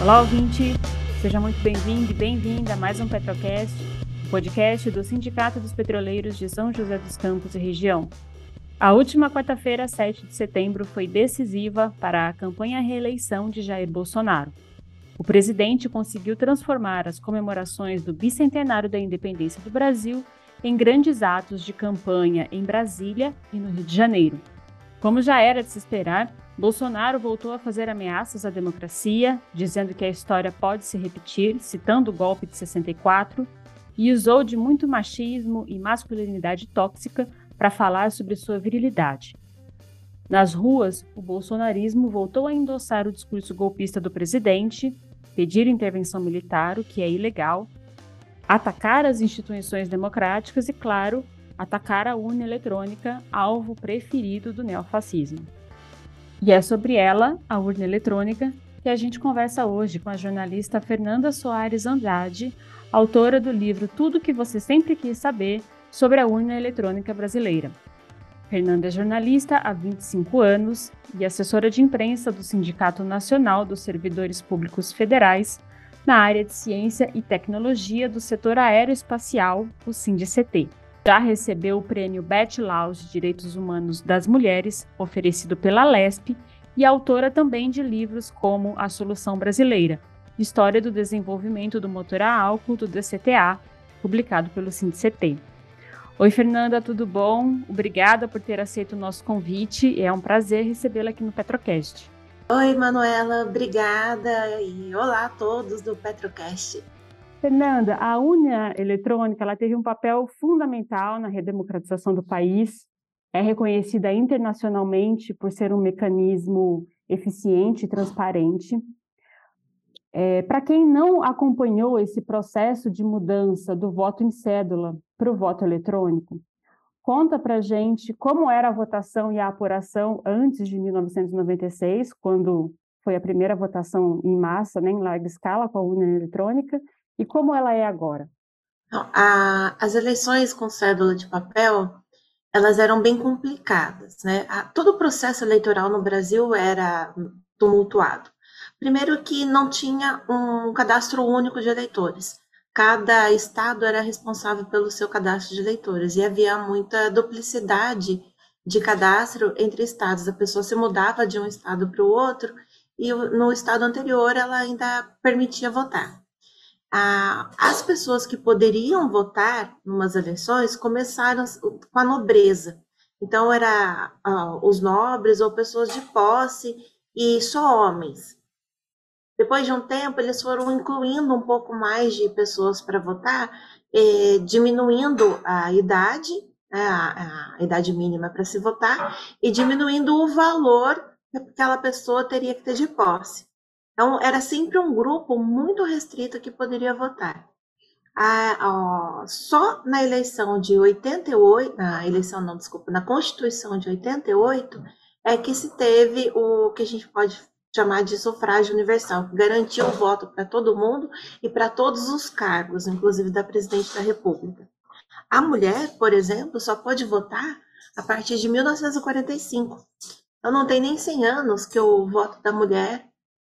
Olá, ouvinte! Seja muito bem-vindo e bem-vinda a mais um Petrocast, podcast do Sindicato dos Petroleiros de São José dos Campos e região. A última quarta-feira, 7 de setembro, foi decisiva para a campanha reeleição de Jair Bolsonaro. O presidente conseguiu transformar as comemorações do bicentenário da independência do Brasil em grandes atos de campanha em Brasília e no Rio de Janeiro. Como já era de se esperar, Bolsonaro voltou a fazer ameaças à democracia, dizendo que a história pode se repetir, citando o golpe de 64, e usou de muito machismo e masculinidade tóxica para falar sobre sua virilidade. Nas ruas, o bolsonarismo voltou a endossar o discurso golpista do presidente, pedir intervenção militar, o que é ilegal, atacar as instituições democráticas e, claro, atacar a urna eletrônica, alvo preferido do neofascismo. E é sobre ela, a urna eletrônica, que a gente conversa hoje com a jornalista Fernanda Soares Andrade, autora do livro Tudo que você sempre quis saber sobre a urna eletrônica brasileira. Fernanda é jornalista há 25 anos e assessora de imprensa do Sindicato Nacional dos Servidores Públicos Federais na área de ciência e tecnologia do setor aeroespacial, o SINDICT. Já recebeu o prêmio Beth Laus de Direitos Humanos das Mulheres, oferecido pela LESP, e autora também de livros como A Solução Brasileira, História do Desenvolvimento do Motor a Álcool do DCTA, publicado pelo SINDCT. Oi, Fernanda, tudo bom? Obrigada por ter aceito o nosso convite. É um prazer recebê-la aqui no Petrocast. Oi, Manuela, obrigada e olá a todos do Petrocast. Fernanda, a urna eletrônica ela teve um papel fundamental na redemocratização do país, é reconhecida internacionalmente por ser um mecanismo eficiente e transparente. É, Para quem não acompanhou esse processo de mudança do voto em cédula para o voto eletrônico, conta para gente como era a votação e a apuração antes de 1996, quando foi a primeira votação em massa, né, em larga escala, com a urna eletrônica, e como ela é agora? A, as eleições com cédula de papel, elas eram bem complicadas, né? A, todo o processo eleitoral no Brasil era tumultuado. Primeiro que não tinha um cadastro único de eleitores. Cada estado era responsável pelo seu cadastro de eleitores e havia muita duplicidade de cadastro entre estados. A pessoa se mudava de um estado para o outro e no estado anterior ela ainda permitia votar as pessoas que poderiam votar numas eleições começaram com a nobreza. Então, era os nobres ou pessoas de posse e só homens. Depois de um tempo, eles foram incluindo um pouco mais de pessoas para votar, eh, diminuindo a idade, né, a, a idade mínima para se votar, e diminuindo o valor que aquela pessoa teria que ter de posse. Então, era sempre um grupo muito restrito que poderia votar. A, só na eleição de 88, na eleição não, desculpa, na Constituição de 88, é que se teve o que a gente pode chamar de sufrágio universal, que garantiu o voto para todo mundo e para todos os cargos, inclusive da presidente da República. A mulher, por exemplo, só pode votar a partir de 1945. Então não tem nem 100 anos que o voto da mulher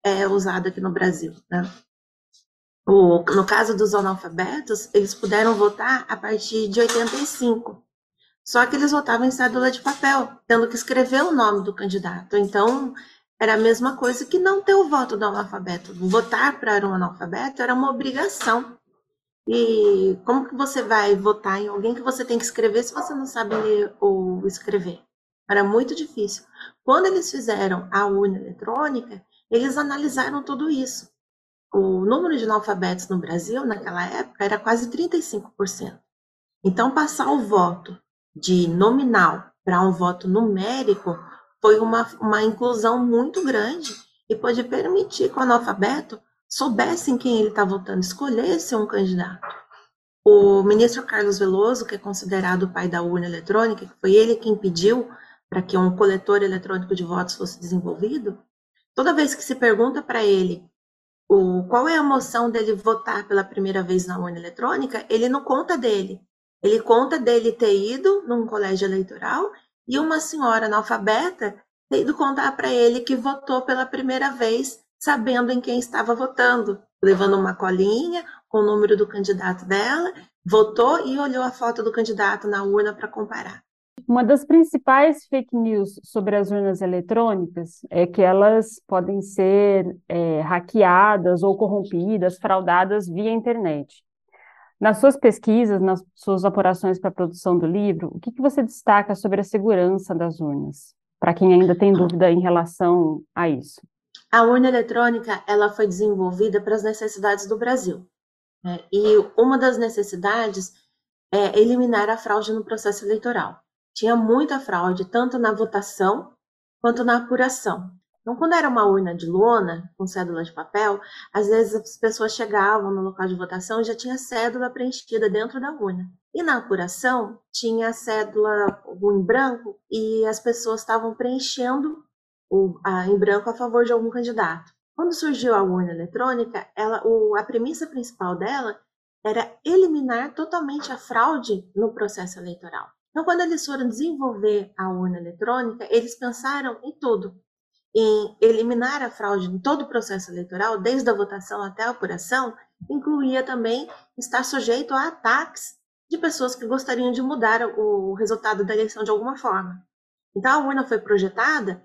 é usado aqui no Brasil. Né? O, no caso dos analfabetos, eles puderam votar a partir de 85. Só que eles votavam em cédula de papel, tendo que escrever o nome do candidato. Então, era a mesma coisa que não ter o voto do analfabeto. Votar para um analfabeto era uma obrigação. E como que você vai votar em alguém que você tem que escrever se você não sabe ler ou escrever? Era muito difícil. Quando eles fizeram a urna eletrônica, eles analisaram tudo isso. O número de analfabetos no Brasil, naquela época, era quase 35%. Então, passar o voto de nominal para um voto numérico foi uma, uma inclusão muito grande e pode permitir que o analfabeto soubesse em quem ele está votando, escolhesse um candidato. O ministro Carlos Veloso, que é considerado o pai da urna eletrônica, que foi ele quem pediu para que um coletor eletrônico de votos fosse desenvolvido, Toda vez que se pergunta para ele o, qual é a emoção dele votar pela primeira vez na urna eletrônica, ele não conta dele. Ele conta dele ter ido num colégio eleitoral e uma senhora analfabeta ter ido contar para ele que votou pela primeira vez sabendo em quem estava votando, levando uma colinha com o número do candidato dela, votou e olhou a foto do candidato na urna para comparar. Uma das principais fake news sobre as urnas eletrônicas é que elas podem ser é, hackeadas ou corrompidas, fraudadas via internet. Nas suas pesquisas, nas suas apurações para a produção do livro, o que, que você destaca sobre a segurança das urnas? Para quem ainda tem dúvida em relação a isso. A urna eletrônica ela foi desenvolvida para as necessidades do Brasil. Né? E uma das necessidades é eliminar a fraude no processo eleitoral tinha muita fraude, tanto na votação quanto na apuração. Então, quando era uma urna de lona, com cédula de papel, às vezes as pessoas chegavam no local de votação e já tinha cédula preenchida dentro da urna. E na apuração, tinha a cédula em branco e as pessoas estavam preenchendo o, a, em branco a favor de algum candidato. Quando surgiu a urna eletrônica, ela, o, a premissa principal dela era eliminar totalmente a fraude no processo eleitoral. Então, quando eles foram desenvolver a urna eletrônica, eles pensaram em tudo, em eliminar a fraude em todo o processo eleitoral, desde a votação até a apuração, incluía também estar sujeito a ataques de pessoas que gostariam de mudar o resultado da eleição de alguma forma. Então, a urna foi projetada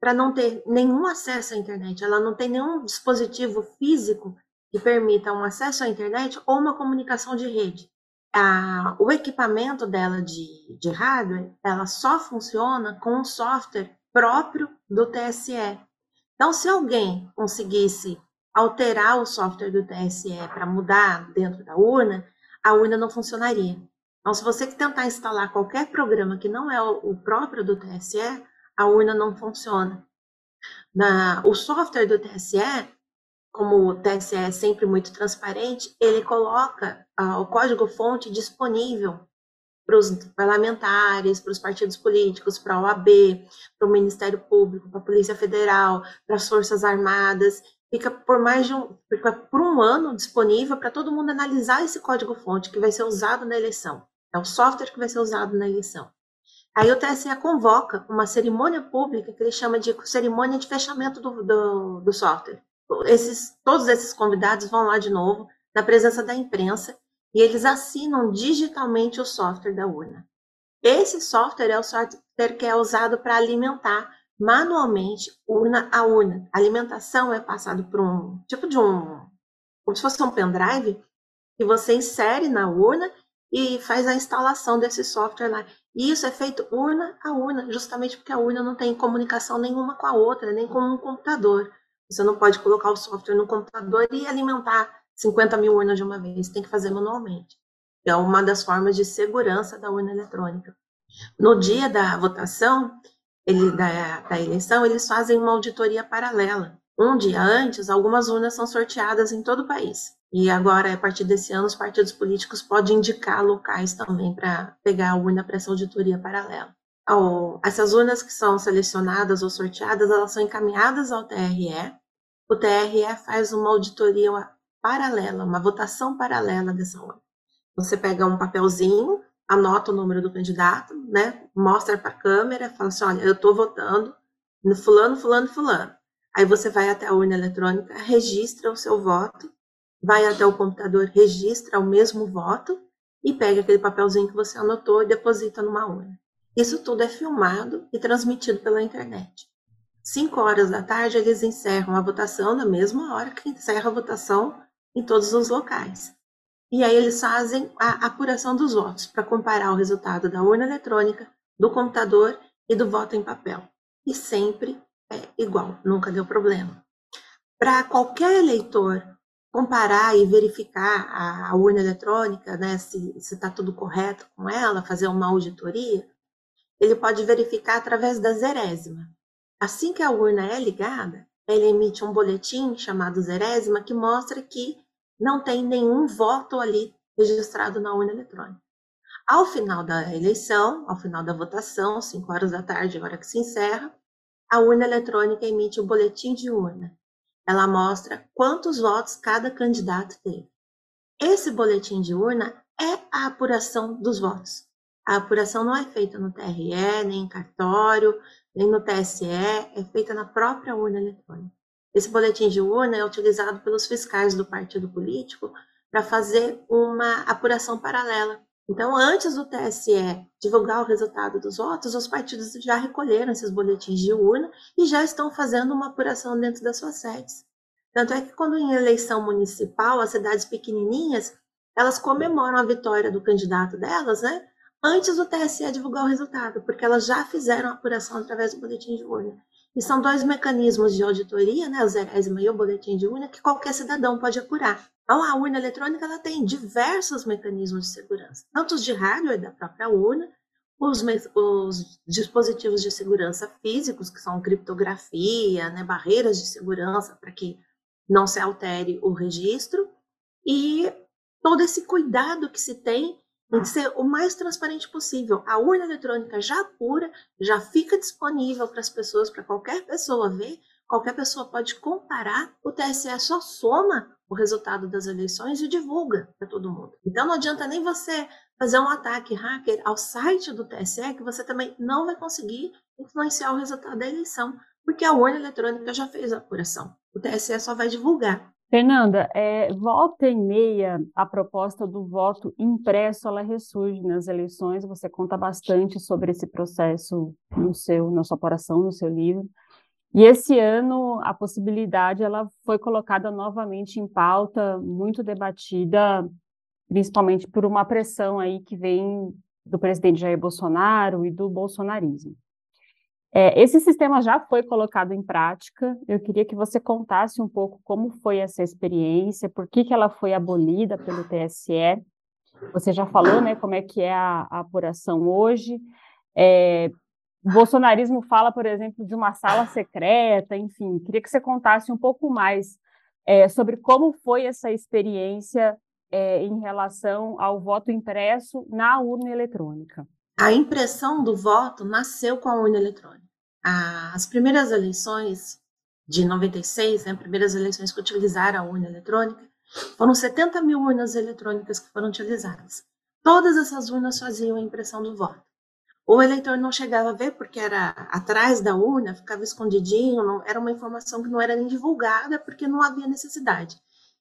para não ter nenhum acesso à internet, ela não tem nenhum dispositivo físico que permita um acesso à internet ou uma comunicação de rede a, o equipamento dela de, de hardware, ela só funciona com um software próprio do TSE. Então, se alguém conseguisse alterar o software do TSE para mudar dentro da urna, a urna não funcionaria. Então, se você tentar instalar qualquer programa que não é o próprio do TSE, a urna não funciona. Na, o software do TSE, como o TSE é sempre muito transparente, ele coloca ah, o código-fonte disponível para os parlamentares, para os partidos políticos, para a OAB, para o Ministério Público, para a Polícia Federal, para as Forças Armadas. Fica por mais de um, fica por um ano disponível para todo mundo analisar esse código-fonte que vai ser usado na eleição. É o software que vai ser usado na eleição. Aí o TSE convoca uma cerimônia pública que ele chama de cerimônia de fechamento do, do, do software esses, todos esses convidados vão lá de novo, na presença da imprensa, e eles assinam digitalmente o software da urna. Esse software é o software que é usado para alimentar manualmente urna a urna. A alimentação é passado por um tipo de um, como se fosse um pendrive, que você insere na urna e faz a instalação desse software lá. E isso é feito urna a urna, justamente porque a urna não tem comunicação nenhuma com a outra, nem com um computador. Você não pode colocar o software no computador e alimentar 50 mil urnas de uma vez, tem que fazer manualmente. É uma das formas de segurança da urna eletrônica. No dia da votação, ele, da, da eleição, eles fazem uma auditoria paralela. Um dia antes, algumas urnas são sorteadas em todo o país. E agora, a partir desse ano, os partidos políticos podem indicar locais também para pegar a urna para essa auditoria paralela essas urnas que são selecionadas ou sorteadas, elas são encaminhadas ao TRE. O TRE faz uma auditoria paralela, uma votação paralela dessa urna. Você pega um papelzinho, anota o número do candidato, né? Mostra para a câmera, fala assim, olha, eu estou votando no fulano, fulano, fulano. Aí você vai até a urna eletrônica, registra o seu voto, vai até o computador, registra o mesmo voto e pega aquele papelzinho que você anotou e deposita numa urna. Isso tudo é filmado e transmitido pela internet. Cinco horas da tarde, eles encerram a votação na mesma hora que encerra a votação em todos os locais. E aí eles fazem a apuração dos votos para comparar o resultado da urna eletrônica, do computador e do voto em papel. E sempre é igual, nunca deu problema. Para qualquer eleitor comparar e verificar a, urna eletrônica, né, se está tudo correto com ela, fazer uma auditoria, ele pode verificar através da zerésima. Assim que a urna é ligada, ele emite um boletim chamado zerésima que mostra que não tem nenhum voto ali registrado na urna eletrônica. Ao final da eleição, ao final da votação, 5 horas da tarde, hora que se encerra, a urna eletrônica emite o um boletim de urna. Ela mostra quantos votos cada candidato teve. Esse boletim de urna é a apuração dos votos. A apuração não é feita no TRE, nem em cartório, nem no TSE, é feita na própria urna eletrônica. esse boletim de urna é utilizado pelos fiscais do partido político para fazer uma apuração paralela. Então, antes do TSE divulgar o resultado dos votos, os partidos já recolheram esses boletins de urna e já estão fazendo uma apuração dentro das suas sedes. Tanto é que quando em eleição municipal, as cidades pequenininhas, elas comemoram a vitória do candidato delas, né? Antes do TSE divulgar o resultado, porque elas já fizeram a apuração através do boletim de urna. E são dois mecanismos de auditoria, né, o zerésima e o boletim de urna, que qualquer cidadão pode apurar. Então, a urna eletrônica ela tem diversos mecanismos de segurança, tanto os de hardware da própria urna, os, os, dispositivos de segurança físicos, que são criptografia, né, barreiras de segurança para que não se altere o registro, e todo esse cuidado que se tem tem que ser o mais transparente possível. A urna eletrônica já apura, já fica disponível para as pessoas, para qualquer pessoa ver. Qualquer pessoa pode comparar. O TSE só soma o resultado das eleições e divulga para todo mundo. Então não adianta nem você fazer um ataque hacker ao site do TSE, que você também não vai conseguir influenciar o resultado da eleição, porque a urna eletrônica já fez a apuração. O TSE só vai divulgar. Fernanda, é, volta e meia, a proposta do voto impresso, ela ressurge nas eleições, você conta bastante sobre esse processo no seu, na sua apuração, no seu livro, e esse ano a possibilidade, ela foi colocada novamente em pauta, muito debatida, principalmente por uma pressão aí que vem do presidente Jair Bolsonaro e do bolsonarismo. É, esse sistema já foi colocado em prática. Eu queria que você contasse um pouco como foi essa experiência, por que, que ela foi abolida pelo TSE. Você já falou, né, como é que é a, a apuração hoje. É, o bolsonarismo fala, por exemplo, de uma sala secreta, enfim. Queria que você contasse um pouco mais é, sobre como foi essa experiência é, em relação ao voto impresso na urna eletrônica. A impressão do voto nasceu com a urna eletrônica. As primeiras eleições de 96, né, primeiras eleições que utilizaram a urna eletrônica, foram 70 mil urnas eletrônicas que foram utilizadas. Todas essas urnas faziam a impressão do voto. O eleitor não chegava a ver porque era atrás da urna, ficava escondidinho, não, era uma informação que não era nem divulgada porque não havia necessidade.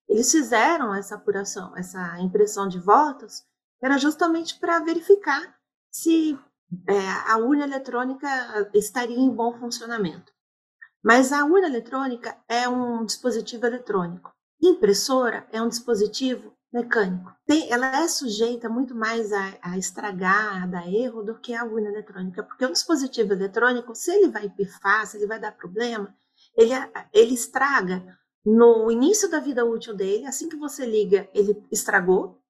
Eles fizeram essa apuração, essa impressão de votos, era justamente para verificar se é, a urna eletrônica estaria em bom funcionamento. Mas a urna eletrônica é um dispositivo eletrônico. Impressora é um dispositivo mecânico. Tem, ela é sujeita muito mais a, a, estragar, a dar erro, do que a urna eletrônica, porque o dispositivo eletrônico, se ele vai pifar, se ele vai dar problema, ele, ele estraga no início da vida útil dele, assim que você liga, ele estragou,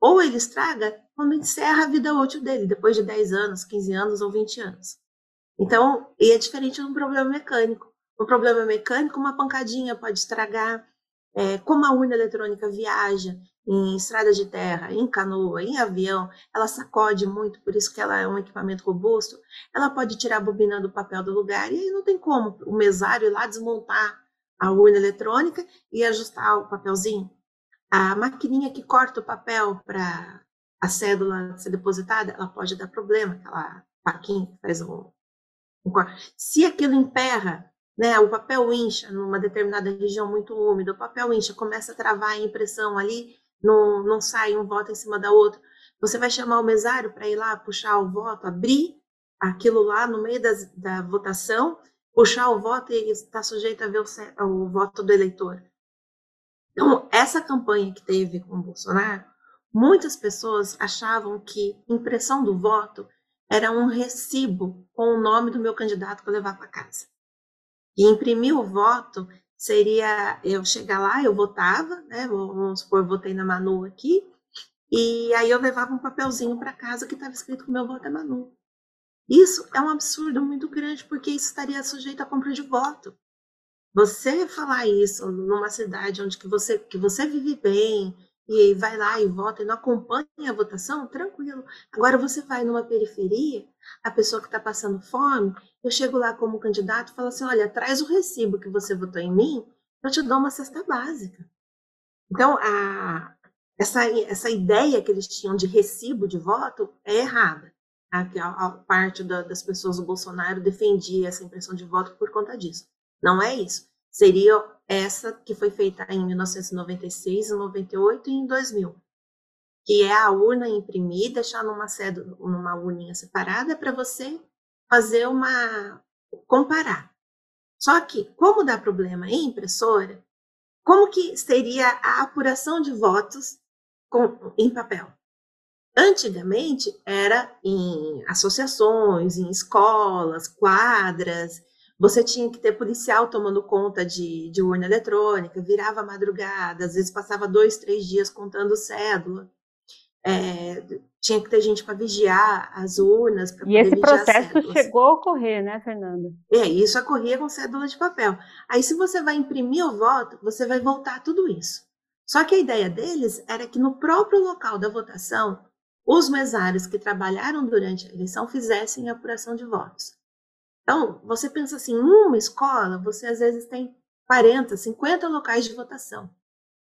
ou ele estraga quando encerra a vida útil dele, depois de 10 anos, 15 anos ou 20 anos. Então, e é diferente de um problema mecânico. Um problema mecânico, uma pancadinha pode estragar. É, como a urna eletrônica viaja em estrada de terra, em canoa, em avião, ela sacode muito, por isso que ela é um equipamento robusto, ela pode tirar a bobina do papel do lugar, e aí não tem como o mesário ir lá desmontar a urna eletrônica e ajustar o papelzinho. A maquininha que corta o papel para a cédula ser depositada, ela pode dar problema, aquela faquinha que faz um, um Se aquilo emperra, né, o papel incha numa determinada região muito úmida, o papel incha, começa a travar a impressão ali, não, não sai um voto em cima da outra, você vai chamar o mesário para ir lá puxar o voto, abrir aquilo lá no meio das, da votação, puxar o voto e está sujeito a ver o, o voto do eleitor. Então, essa campanha que teve com o Bolsonaro, muitas pessoas achavam que impressão do voto era um recibo com o nome do meu candidato para levar para casa. E imprimir o voto seria eu chegar lá, eu votava, né? Vamos supor, votei na Manu aqui, e aí eu levava um papelzinho para casa que estava escrito que o meu voto é Manu. Isso é um absurdo muito grande, porque isso estaria sujeito à compra de voto. Você falar isso numa cidade onde que você, que você vive bem, e vai lá e vota e não acompanha a votação, tranquilo. Agora você vai numa periferia, a pessoa que está passando fome, eu chego lá como candidato e falo assim: olha, traz o recibo que você votou em mim, eu te dou uma cesta básica. Então, a, essa, essa ideia que eles tinham de recibo de voto é errada. A, a, a parte da, das pessoas do Bolsonaro defendia essa impressão de voto por conta disso. Não é isso. seria essa que foi feita em 1996, em 98 e em 2000, que é a urna imprimir, deixar numa cédula, numa urninha separada para você fazer uma comparar. Só que, como dá problema em impressora, como que seria a apuração de votos com, em papel? Antigamente era em associações, em escolas, quadras, você tinha que ter policial tomando conta de, de urna eletrônica, virava madrugada, às vezes passava dois, três dias contando cédula. É, tinha que ter gente para vigiar as urnas. E esse processo chegou a ocorrer, né, Fernanda? É, isso ocorria com cédula de papel. Aí, se você vai imprimir o voto, você vai voltar tudo isso. Só que a ideia deles era que no próprio local da votação, os mesários que trabalharam durante a eleição fizessem a apuração de votos. Então, você pensa assim, uma escola, você às vezes tem 40, 50 locais de votação.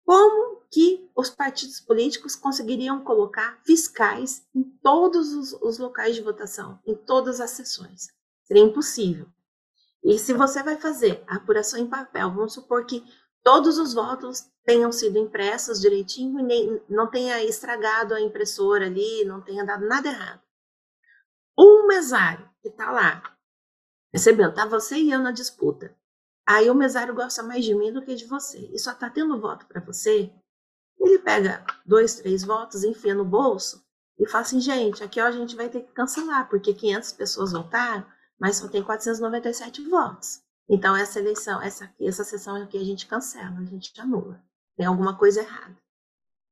Como que os partidos políticos conseguiriam colocar fiscais em todos os, os locais de votação, em todas as sessões? Seria impossível. E se você vai fazer a apuração em papel, vamos supor que todos os votos tenham sido impressos direitinho e nem, não tenha estragado a impressora ali, não tenha dado nada errado. Um mesário que está lá Percebeu? Tá você e eu na disputa. Aí o mesário gosta mais de mim do que de você. E só tá tendo voto para você. Ele pega dois, três votos, enfia no bolso e fala assim, gente, aqui ó, a gente vai ter que cancelar, porque 500 pessoas votaram, mas só tem 497 votos. Então essa eleição, essa essa sessão aqui a gente cancela, a gente anula. Tem alguma coisa errada.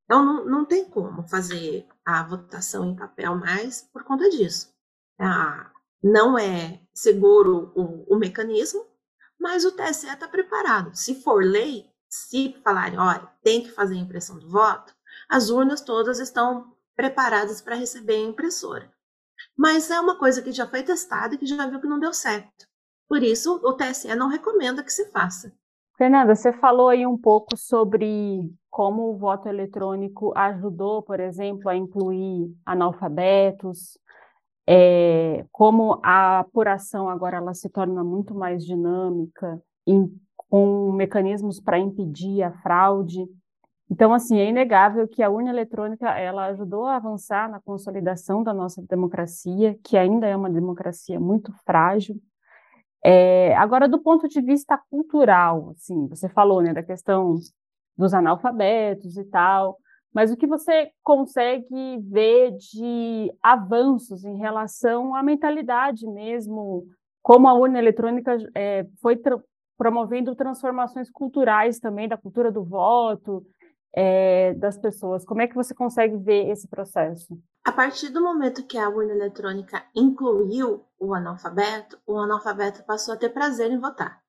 Então não, não tem como fazer a votação em papel mais por conta disso. A, não é seguro o, o mecanismo, mas o TSE está preparado. Se for lei, se falarem, olha, tem que fazer a impressão do voto, as urnas todas estão preparadas para receber a impressora. Mas é uma coisa que já foi testada e que já viu que não deu certo. Por isso, o TSE não recomenda que se faça. Fernanda, você falou aí um pouco sobre como o voto eletrônico ajudou, por exemplo, a incluir analfabetos, é, como a apuração agora ela se torna muito mais dinâmica, em, com mecanismos para impedir a fraude. Então, assim, é inegável que a urna eletrônica ela ajudou a avançar na consolidação da nossa democracia, que ainda é uma democracia muito frágil. É, agora, do ponto de vista cultural, assim, você falou, né, da questão dos analfabetos e tal, mas o que você consegue ver de avanços em relação à mentalidade mesmo, como a urna eletrônica é, foi tra promovendo transformações culturais também, da cultura do voto, é, das pessoas. Como é que você consegue ver esse processo? A partir do momento que a urna eletrônica incluiu o analfabeto, o analfabeto passou a ter prazer em votar.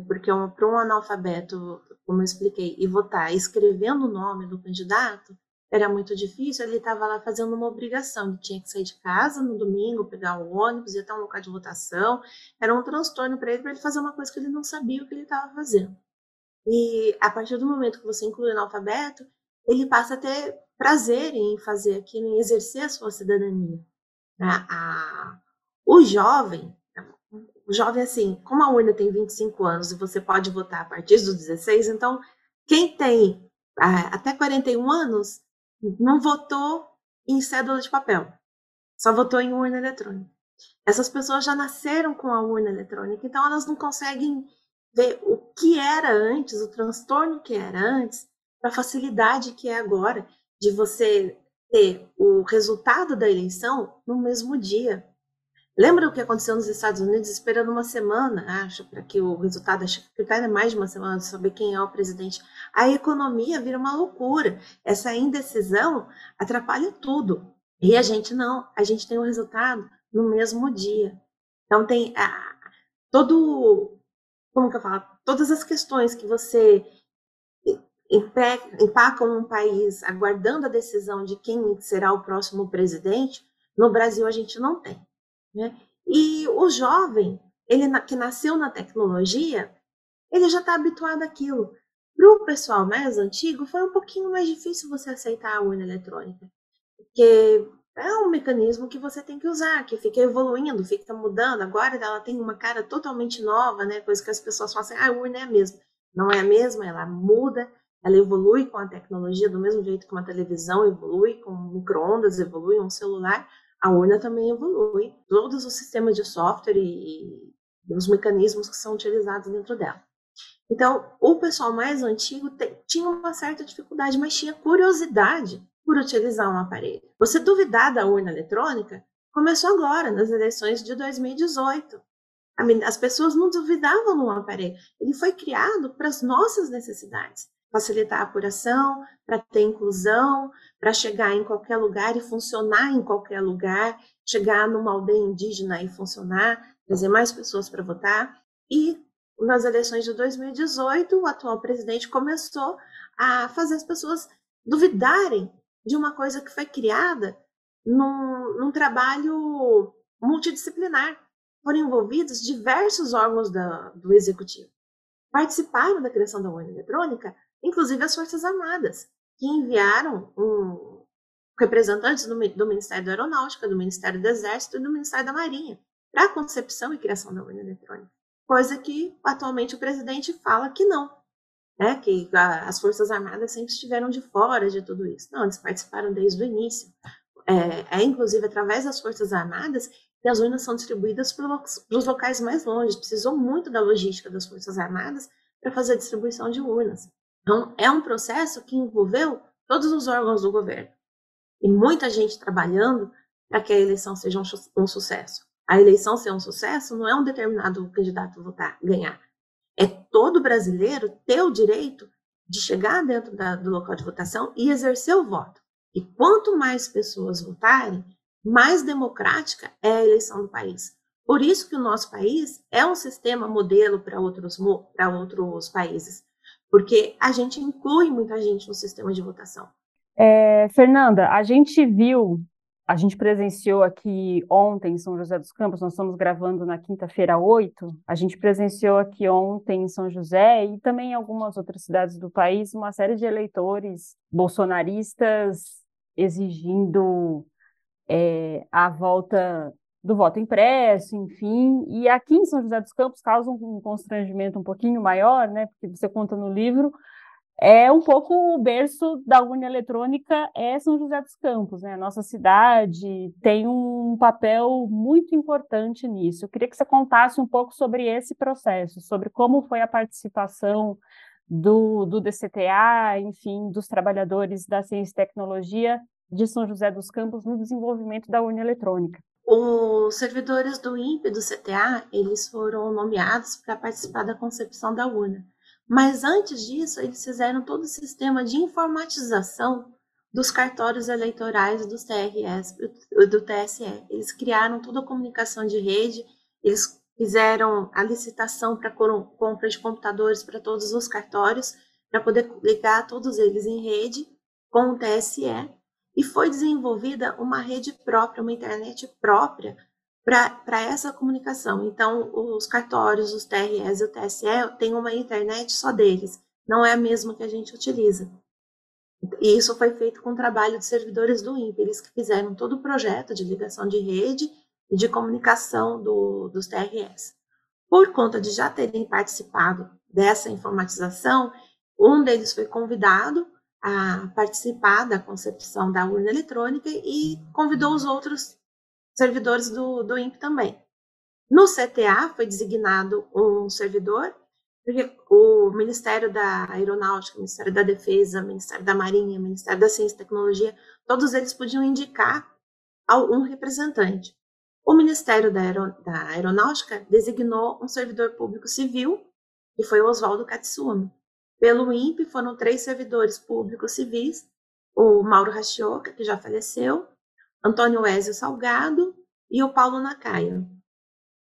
Porque para um analfabeto como eu expliquei, e votar escrevendo o nome do candidato, era muito difícil, ele estava lá fazendo uma obrigação, ele tinha que sair de casa no domingo, pegar o ônibus, ir até um local de votação, era um transtorno para ele, para ele fazer uma coisa que ele não sabia o que ele estava fazendo. E a partir do momento que você inclui o analfabeto, ele passa a ter prazer em fazer aquilo, em exercer a sua cidadania. A, a, o jovem, o jovem, assim, como a urna tem 25 anos e você pode votar a partir dos 16, então quem tem ah, até 41 anos não votou em cédula de papel, só votou em urna eletrônica. Essas pessoas já nasceram com a urna eletrônica, então elas não conseguem ver o que era antes, o transtorno que era antes, a facilidade que é agora de você ter o resultado da eleição no mesmo dia. Lembra o que aconteceu nos Estados Unidos, esperando uma semana, acho, para que o resultado, acho que ainda mais de uma semana, saber quem é o presidente. A economia vira uma loucura. Essa indecisão atrapalha tudo. E a gente não, a gente tem o resultado no mesmo dia. Então tem ah, todo, como que eu falo, todas as questões que você empacam um país aguardando a decisão de quem será o próximo presidente, no Brasil a gente não tem. Né? E o jovem, ele que nasceu na tecnologia, ele já está habituado àquilo. Para o pessoal mais antigo, foi um pouquinho mais difícil você aceitar a urna eletrônica, porque é um mecanismo que você tem que usar, que fica evoluindo, fica mudando. Agora ela tem uma cara totalmente nova, né? Coisa que as pessoas falam assim, ah, a urna é a mesma. Não é a mesma, ela muda, ela evolui com a tecnologia, do mesmo jeito que uma televisão evolui, com micro-ondas evolui, um celular, a urna também evolui. Todos os sistemas de software e, e os mecanismos que são utilizados dentro dela. Então, o pessoal mais antigo tinha uma certa dificuldade, mas tinha curiosidade por utilizar um aparelho. Você duvidar da urna eletrônica começou agora, nas eleições de 2018. As pessoas não duvidavam no aparelho. Ele foi criado para as nossas necessidades. Facilitar a apuração, para ter inclusão, para chegar em qualquer lugar e funcionar em qualquer lugar, chegar numa aldeia indígena e funcionar, trazer mais pessoas para votar. E nas eleições de 2018, o atual presidente começou a fazer as pessoas duvidarem de uma coisa que foi criada num, num trabalho multidisciplinar. Foram envolvidos diversos órgãos da, do executivo. Participaram da criação da urna eletrônica, inclusive as Forças Armadas, que enviaram um, representantes do, do Ministério da Aeronáutica, do Ministério do Exército e do Ministério da Marinha para a concepção e criação da urna eletrônica. Coisa que atualmente o presidente fala que não, né, que a, as Forças Armadas sempre estiveram de fora de tudo isso. Não, eles participaram desde o início. É, é inclusive através das Forças Armadas que as urnas são distribuídas para os locais mais longe. Precisou muito da logística das Forças Armadas para fazer a distribuição de urnas. Então, é um processo que envolveu todos os órgãos do governo e muita gente trabalhando para que a eleição seja um, um sucesso. A eleição ser um sucesso não é um determinado candidato votar, ganhar é todo brasileiro ter o direito de chegar dentro da, do local de votação e exercer o voto. E quanto mais pessoas votarem, mais democrática é a eleição do país. Por isso que o nosso país é um sistema modelo para outros, para outros países, porque a gente inclui muita gente no sistema de votação. É, Fernanda, a gente viu a gente presenciou aqui ontem em São José dos Campos, nós estamos gravando na quinta-feira 8, a gente presenciou aqui ontem em São José e também em algumas outras cidades do país uma série de eleitores bolsonaristas exigindo é, a volta do voto impresso, enfim, e aqui em São José dos Campos causa um constrangimento um pouquinho maior, né, porque você conta no livro, é um pouco o berço da urna eletrônica é São José dos Campos, né? Nossa cidade tem um papel muito importante nisso. Eu queria que você contasse um pouco sobre esse processo, sobre como foi a participação do, do DCTA, enfim, dos trabalhadores da ciência e tecnologia de São José dos Campos no desenvolvimento da urna eletrônica. Os servidores do INPE do CTA, eles foram nomeados para participar da concepção da urna. Mas antes disso, eles fizeram todo o sistema de informatização dos cartórios eleitorais dos TRS, do TSE. Eles criaram toda a comunicação de rede, eles fizeram a licitação para compra de computadores para todos os cartórios, para poder ligar todos eles em rede com o TSE, e foi desenvolvida uma rede própria, uma internet própria para essa comunicação. Então, os cartórios, os TRS e o TSE têm uma internet só deles, não é a mesma que a gente utiliza. E isso foi feito com o trabalho de servidores do INPE, eles que fizeram todo o projeto de ligação de rede e de comunicação do, dos TRS. Por conta de já terem participado dessa informatização, um deles foi convidado a participar da concepção da urna eletrônica e convidou os outros servidores do, do INPE também. No CTA foi designado um servidor, porque o Ministério da Aeronáutica, Ministério da Defesa, Ministério da Marinha, Ministério da Ciência e Tecnologia, todos eles podiam indicar um representante. O Ministério da, da Aeronáutica designou um servidor público civil, que foi Oswaldo Katsumi. Pelo INPE foram três servidores públicos civis, o Mauro Rachioca, que já faleceu, Antônio Ézio Salgado e o Paulo Nacaio.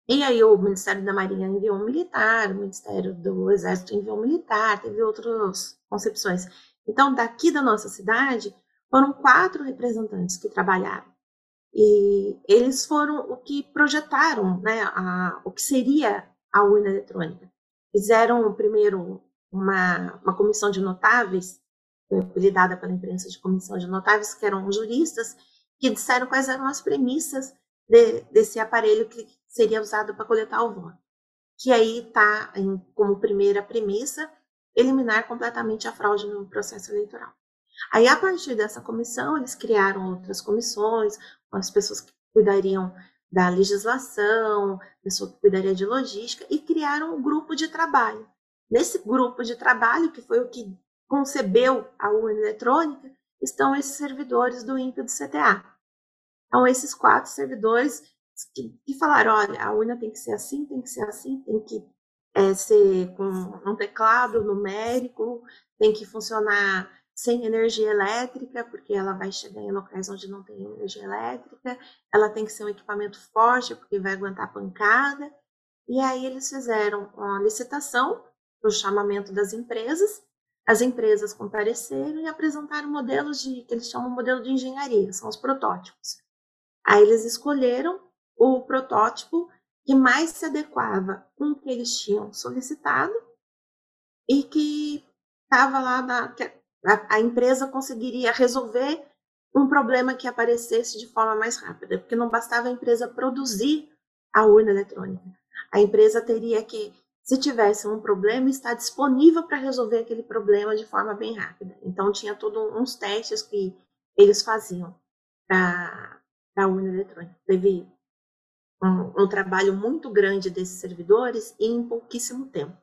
E aí o Ministério da Marinha enviou um militar, o Ministério do Exército enviou um militar, teve outras concepções. Então, daqui da nossa cidade, foram quatro representantes que trabalharam. E eles foram o que projetaram né, a, o que seria a urna eletrônica. Fizeram primeiro uma, uma comissão de notáveis, foi pela imprensa de comissão de notáveis, que eram juristas, que disseram quais eram as premissas de, desse aparelho que seria usado para coletar o voto. Que aí está como primeira premissa eliminar completamente a fraude no processo eleitoral. Aí, a partir dessa comissão, eles criaram outras comissões, as pessoas que cuidariam da legislação, pessoa que cuidaria de logística, e criaram um grupo de trabalho. Nesse grupo de trabalho, que foi o que concebeu a urna eletrônica, estão esses servidores do INPE do CTA. Então, esses quatro servidores que, que falaram, olha, a urna tem que ser assim, tem que ser assim, tem que é, ser com um teclado numérico, tem que funcionar sem energia elétrica, porque ela vai chegar em locais onde não tem energia elétrica, ela tem que ser um equipamento forte, porque vai aguentar pancada. E aí eles fizeram uma licitação o chamamento das empresas, as empresas compareceram e apresentaram modelos de, que eles chamam de modelo de engenharia, são os protótipos. Aí eles escolheram o protótipo que mais se adequava com o que eles tinham solicitado e que estava lá na, a, a empresa conseguiria resolver um problema que aparecesse de forma mais rápida, porque não bastava a empresa produzir a urna eletrônica. A empresa teria que, se tivesse um problema, estar disponível para resolver aquele problema de forma bem rápida. Então, tinha todos uns testes que eles faziam para a urna eletrônica. Teve um, um trabalho muito grande desses servidores e em pouquíssimo tempo,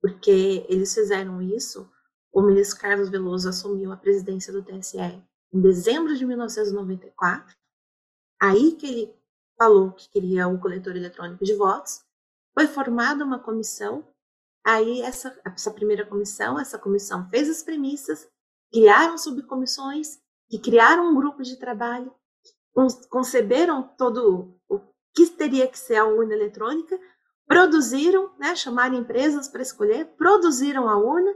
porque eles fizeram isso o ministro Carlos Veloso assumiu a presidência do TSE em dezembro de 1994, aí que ele falou que queria um coletor eletrônico de votos, foi formada uma comissão, aí essa, essa primeira comissão, essa comissão fez as premissas, criaram subcomissões, que criaram um grupo de trabalho, conceberam todo o que teria que ser a urna eletrônica, produziram, né, chamaram empresas para escolher, produziram a urna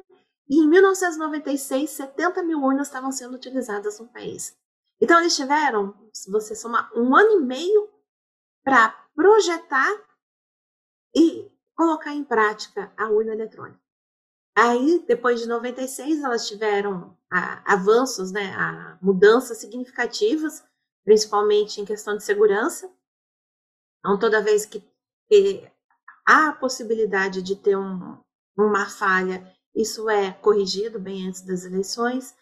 e em 1996, 70 mil urnas estavam sendo utilizadas no país. Então, eles tiveram, se você somar, um ano e meio para projetar e colocar em prática a urna eletrônica. Aí, depois de 96, elas tiveram a, avanços, né, mudanças significativas, principalmente em questão de segurança. Então, toda vez que, que há a possibilidade de ter um, uma falha isso é corrigido bem antes das eleições.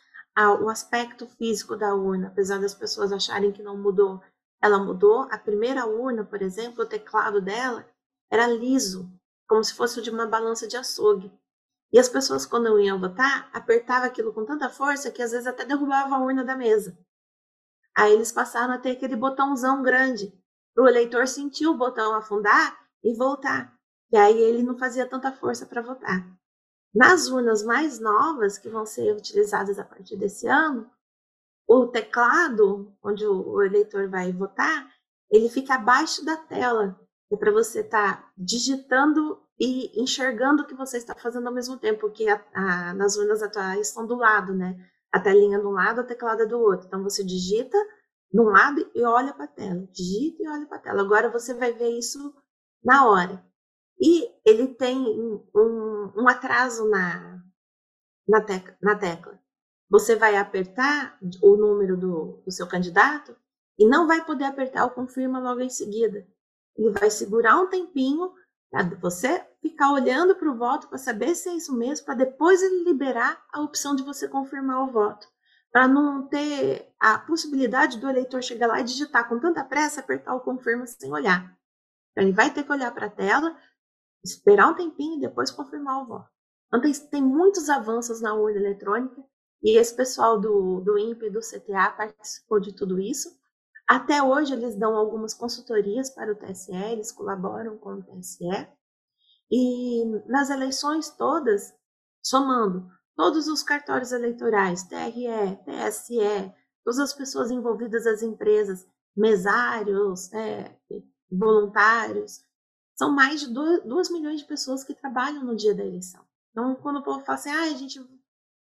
O aspecto físico da urna, apesar das pessoas acharem que não mudou, ela mudou. A primeira urna, por exemplo, o teclado dela era liso, como se fosse de uma balança de açougue. E as pessoas, quando iam votar, apertavam aquilo com tanta força que às vezes até derrubava a urna da mesa. Aí eles passaram a ter aquele botãozão grande, para o eleitor sentir o botão afundar e voltar. E aí ele não fazia tanta força para votar. Nas urnas mais novas, que vão ser utilizadas a partir desse ano, o teclado, onde o eleitor vai votar, ele fica abaixo da tela. É para você estar tá digitando e enxergando o que você está fazendo ao mesmo tempo, porque a, a, nas urnas atuais estão do lado, né? A telinha de um lado, a teclada do outro. Então você digita de um lado e olha para a tela, digita e olha para a tela. Agora você vai ver isso na hora. E ele tem um, um atraso na, na, tecla, na tecla. Você vai apertar o número do, do seu candidato e não vai poder apertar o confirma logo em seguida. Ele vai segurar um tempinho para você ficar olhando para o voto para saber se é isso mesmo, para depois ele liberar a opção de você confirmar o voto. Para não ter a possibilidade do eleitor chegar lá e digitar com tanta pressa, apertar o confirma sem olhar. Então, ele vai ter que olhar para a tela, esperar um tempinho e depois confirmar o voto. Então, tem, muitos avanços na urna eletrônica e esse pessoal do, do INPE e do CTA participou de tudo isso. Até hoje, eles dão algumas consultorias para o TSE, eles colaboram com o TSE. E nas eleições todas, somando todos os cartórios eleitorais, TRE, TSE, todas as pessoas envolvidas, as empresas, mesários, é, voluntários, são mais de 2 milhões de pessoas que trabalham no dia da eleição. Então, quando o povo fala assim, ah, a gente.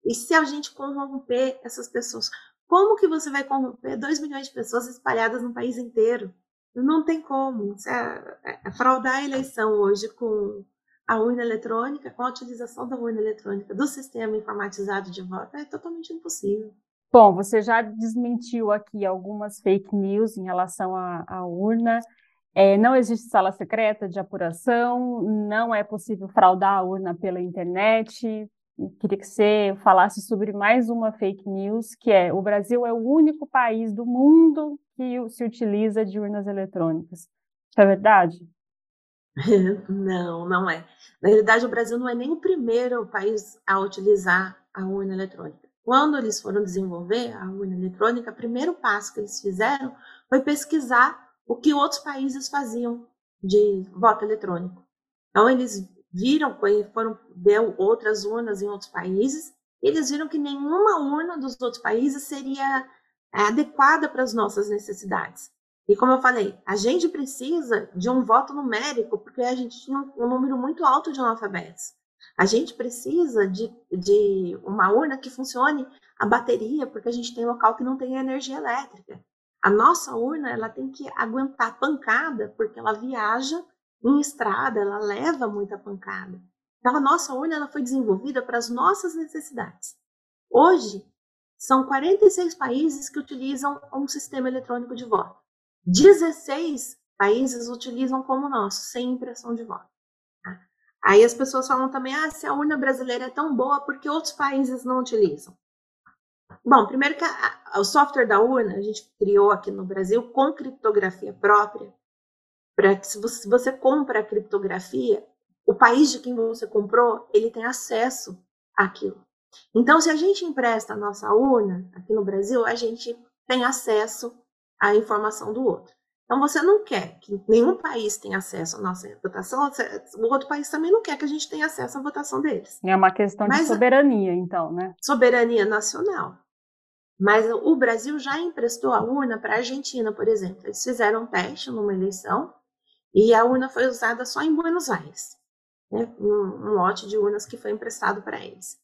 E se a gente corromper essas pessoas? Como que você vai corromper 2 milhões de pessoas espalhadas no país inteiro? Não tem como. É, é, fraudar a eleição hoje com a urna eletrônica, com a utilização da urna eletrônica do sistema informatizado de voto, é totalmente impossível. Bom, você já desmentiu aqui algumas fake news em relação à, à urna. É, não existe sala secreta de apuração, não é possível fraudar a urna pela internet. Queria que você falasse sobre mais uma fake news, que é o Brasil é o único país do mundo que se utiliza de urnas eletrônicas. Isso é verdade? Não, não é. Na realidade, o Brasil não é nem o primeiro país a utilizar a urna eletrônica. Quando eles foram desenvolver a urna eletrônica, o primeiro passo que eles fizeram foi pesquisar o que outros países faziam de voto eletrônico. Então, eles viram, foram ver outras urnas em outros países, eles viram que nenhuma urna dos outros países seria é, adequada para as nossas necessidades. E como eu falei, a gente precisa de um voto numérico, porque a gente tinha um número muito alto de analfabetos. A gente precisa de, de uma urna que funcione a bateria, porque a gente tem local que não tem energia elétrica. A nossa urna ela tem que aguentar pancada, porque ela viaja em estrada, ela leva muita pancada. Então, a nossa urna ela foi desenvolvida para as nossas necessidades. Hoje, são 46 países que utilizam um sistema eletrônico de voto. 16 países utilizam como o nosso, sem impressão de voto. Tá? Aí as pessoas falam também, ah, se a urna brasileira é tão boa, por que outros países não utilizam? Bom, primeiro que a, a, o software da urna a gente criou aqui no Brasil com criptografia própria, para se você, se você compra a criptografia, o país de quem você comprou, ele tem acesso àquilo. Então, se a gente empresta a nossa urna aqui no Brasil, a gente tem acesso a informação do outro. Então, você não quer que nenhum país tenha acesso à nossa votação, o outro país também não quer que a gente tenha acesso à votação deles. É uma questão Mas, de soberania, então, né? Soberania nacional. Mas o Brasil já emprestou a urna para a Argentina, por exemplo. Eles fizeram um teste numa eleição e a urna foi usada só em Buenos Aires. Né? Um, um lote de urnas que foi emprestado para eles.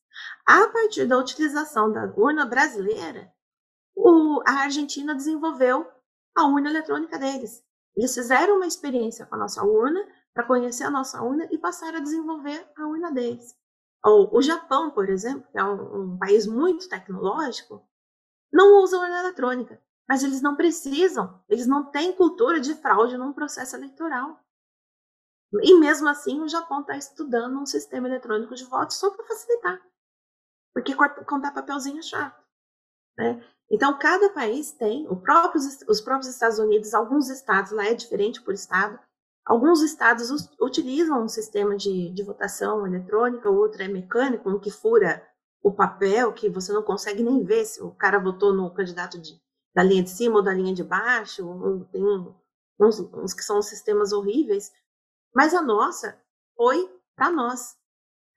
A partir da utilização da urna brasileira, o, a Argentina desenvolveu a urna eletrônica deles. Eles fizeram uma experiência com a nossa urna para conhecer a nossa urna e passaram a desenvolver a urna deles. O, o Japão, por exemplo, que é um, um país muito tecnológico, não usa urna eletrônica, mas eles não precisam, eles não têm cultura de fraude num processo eleitoral. E mesmo assim, o Japão está estudando um sistema eletrônico de voto só para facilitar. Porque contar papelzinho é chato. Né? Então, cada país tem, próprio, os próprios Estados Unidos, alguns estados, lá é diferente por estado, alguns estados utilizam um sistema de, de votação eletrônica, outro é mecânico, um que fura o papel, que você não consegue nem ver se o cara votou no candidato de, da linha de cima ou da linha de baixo, tem uns, uns que são sistemas horríveis, mas a nossa foi para nós.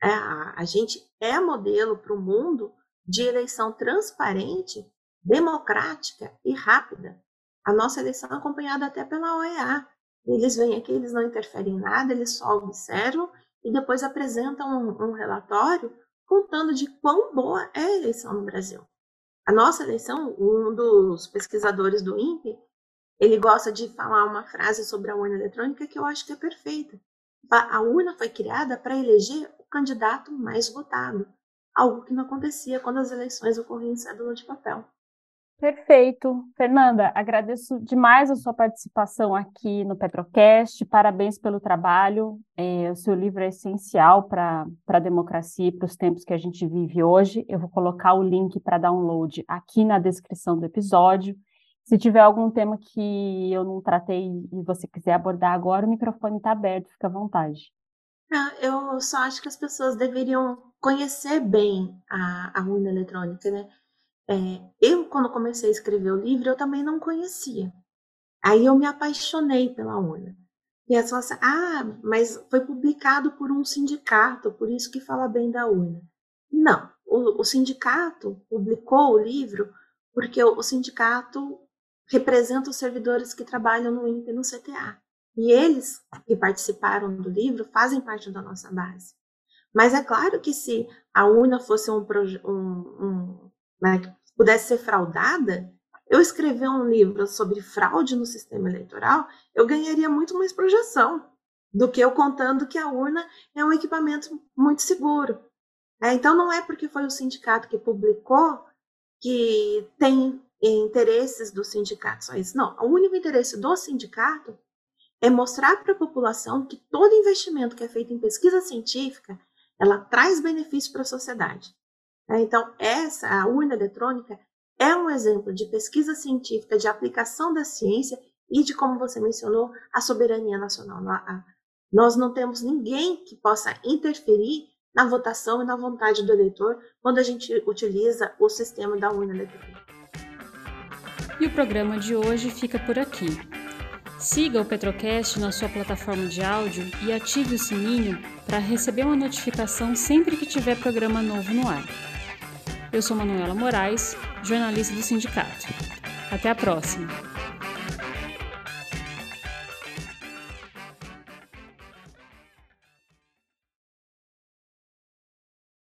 É, a, a gente é modelo para o mundo de eleição transparente democrática e rápida. A nossa eleição é acompanhada até pela OEA. Eles vêm aqui, eles não interferem em nada, eles só observam e depois apresentam um, um relatório contando de quão boa é a eleição no Brasil. A nossa eleição, um dos pesquisadores do INPE, ele gosta de falar uma frase sobre a urna eletrônica que eu acho que é perfeita. A urna foi criada para eleger o candidato mais votado, algo que não acontecia quando as eleições ocorriam em cédula de papel. Perfeito. Fernanda, agradeço demais a sua participação aqui no Petrocast. Parabéns pelo trabalho. É, o seu livro é essencial para a democracia e para os tempos que a gente vive hoje. Eu vou colocar o link para download aqui na descrição do episódio. Se tiver algum tema que eu não tratei e você quiser abordar agora, o microfone está aberto, fica à vontade. Ah, eu só acho que as pessoas deveriam conhecer bem a, a urna eletrônica, né? É, eu, quando comecei a escrever o livro, eu também não conhecia. Aí eu me apaixonei pela urna. E as pessoas assim, ah, mas foi publicado por um sindicato, por isso que fala bem da urna. Não, o, o sindicato publicou o livro porque o, o, sindicato representa os servidores que trabalham no INPE e no CTA. E eles que participaram do livro fazem parte da nossa base. Mas é claro que se a urna fosse um, um, um né, que pudesse ser fraudada, eu escrever um livro sobre fraude no sistema eleitoral, eu ganharia muito mais projeção do que eu contando que a urna é um equipamento muito seguro. É, então, não é porque foi o sindicato que publicou que tem interesses do sindicato, só isso. Não, o único interesse do sindicato é mostrar para a população que todo investimento que é feito em pesquisa científica, ela traz benefício para a sociedade. Né? Então, essa, a urna eletrônica, é um exemplo de pesquisa científica, de aplicação da ciência e de, como você mencionou, a soberania nacional. Nós não temos ninguém que possa interferir na votação e na vontade do eleitor quando a gente utiliza o sistema da urna eletrônica. E o programa de hoje fica por aqui. Siga o Petrocast na sua plataforma de áudio e ative o sininho para receber uma notificação sempre que tiver programa novo no ar. Eu sou Manuela Moraes, jornalista do sindicato. Até a próxima!